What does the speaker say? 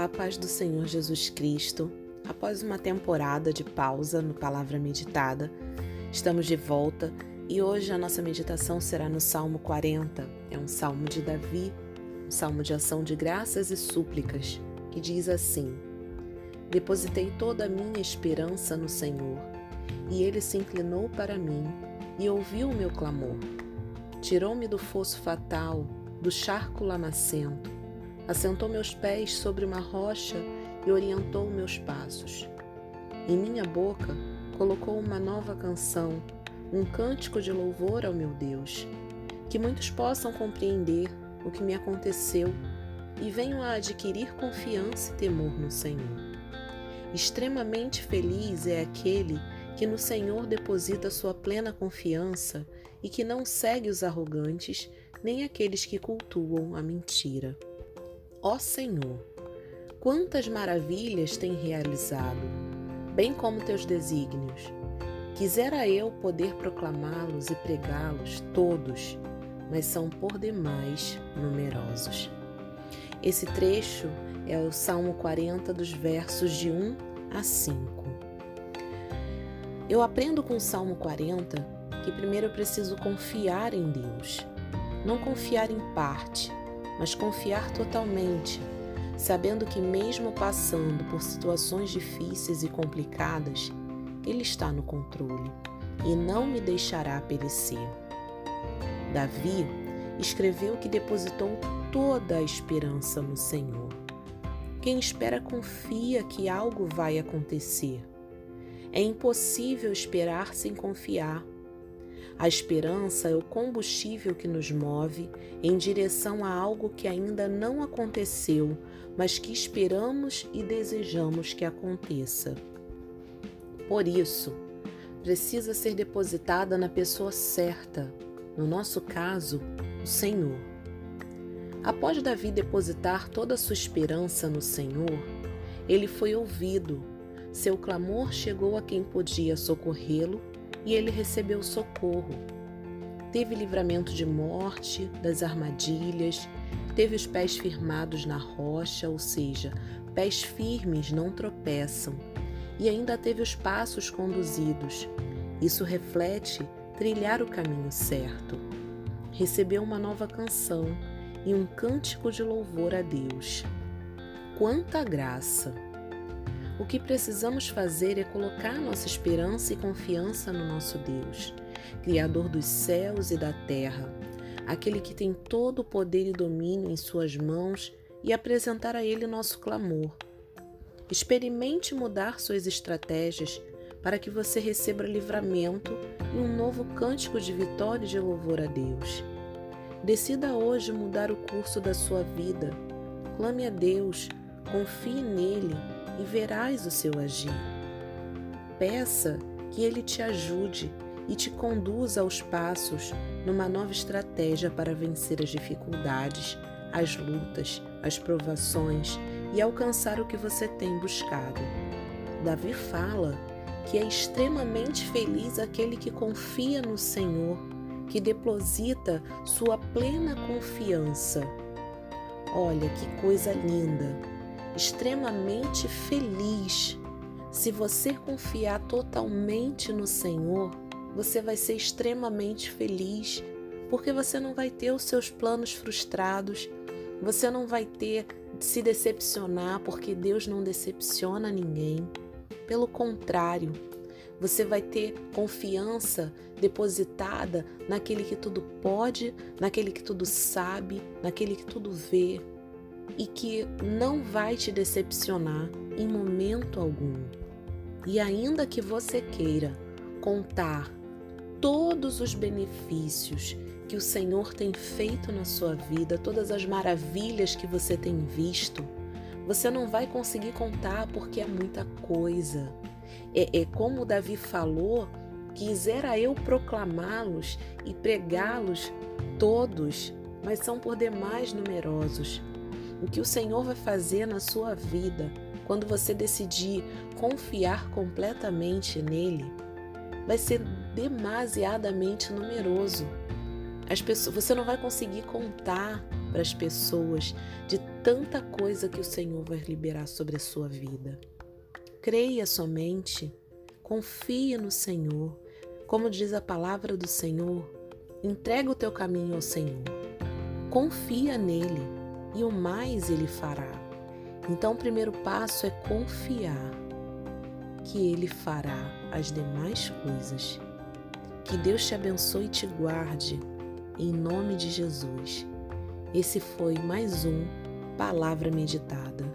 Olá, paz do Senhor Jesus Cristo. Após uma temporada de pausa no Palavra Meditada, estamos de volta e hoje a nossa meditação será no Salmo 40. É um salmo de Davi, um salmo de ação de graças e súplicas, que diz assim: Depositei toda a minha esperança no Senhor, e ele se inclinou para mim e ouviu o meu clamor. Tirou-me do fosso fatal, do charco lamacento assentou meus pés sobre uma rocha e orientou meus passos. Em minha boca colocou uma nova canção, um cântico de louvor ao meu Deus, que muitos possam compreender o que me aconteceu e venham a adquirir confiança e temor no Senhor. Extremamente feliz é aquele que no Senhor deposita sua plena confiança e que não segue os arrogantes nem aqueles que cultuam a mentira. Ó Senhor, quantas maravilhas tem realizado, bem como teus desígnios. Quisera eu poder proclamá-los e pregá-los todos, mas são por demais numerosos. Esse trecho é o Salmo 40, dos versos de 1 a 5. Eu aprendo com o Salmo 40 que primeiro eu preciso confiar em Deus, não confiar em parte, mas confiar totalmente, sabendo que, mesmo passando por situações difíceis e complicadas, Ele está no controle e não me deixará perecer. Davi escreveu que depositou toda a esperança no Senhor. Quem espera confia que algo vai acontecer. É impossível esperar sem confiar. A esperança é o combustível que nos move em direção a algo que ainda não aconteceu, mas que esperamos e desejamos que aconteça. Por isso, precisa ser depositada na pessoa certa, no nosso caso, o Senhor. Após Davi depositar toda a sua esperança no Senhor, ele foi ouvido. Seu clamor chegou a quem podia socorrê-lo e ele recebeu socorro. Teve livramento de morte, das armadilhas, teve os pés firmados na rocha, ou seja, pés firmes não tropeçam, e ainda teve os passos conduzidos. Isso reflete trilhar o caminho certo. Recebeu uma nova canção e um cântico de louvor a Deus. Quanta graça! O que precisamos fazer é colocar nossa esperança e confiança no nosso Deus, Criador dos céus e da terra, aquele que tem todo o poder e domínio em Suas mãos, e apresentar a Ele nosso clamor. Experimente mudar suas estratégias para que você receba livramento e um novo cântico de vitória e de louvor a Deus. Decida hoje mudar o curso da sua vida. Clame a Deus, confie nele e verás o seu agir. Peça que ele te ajude e te conduza aos passos numa nova estratégia para vencer as dificuldades, as lutas, as provações e alcançar o que você tem buscado. Davi fala que é extremamente feliz aquele que confia no Senhor, que deposita sua plena confiança. Olha que coisa linda! Extremamente feliz. Se você confiar totalmente no Senhor, você vai ser extremamente feliz, porque você não vai ter os seus planos frustrados, você não vai ter se decepcionar, porque Deus não decepciona ninguém. Pelo contrário, você vai ter confiança depositada naquele que tudo pode, naquele que tudo sabe, naquele que tudo vê, e que não vai te decepcionar em momento algum. E ainda que você queira contar todos os benefícios que o Senhor tem feito na sua vida, todas as maravilhas que você tem visto, você não vai conseguir contar porque é muita coisa. É, é como Davi falou, quisera eu proclamá-los e pregá-los todos, mas são por demais numerosos o que o Senhor vai fazer na sua vida quando você decidir confiar completamente nele vai ser demasiadamente numeroso. As pessoas, você não vai conseguir contar para as pessoas de tanta coisa que o Senhor vai liberar sobre a sua vida. Creia somente, confie no Senhor. Como diz a palavra do Senhor, entrega o teu caminho ao Senhor. Confia nele e o mais ele fará. Então, o primeiro passo é confiar que ele fará as demais coisas. Que Deus te abençoe e te guarde, em nome de Jesus. Esse foi mais um Palavra Meditada.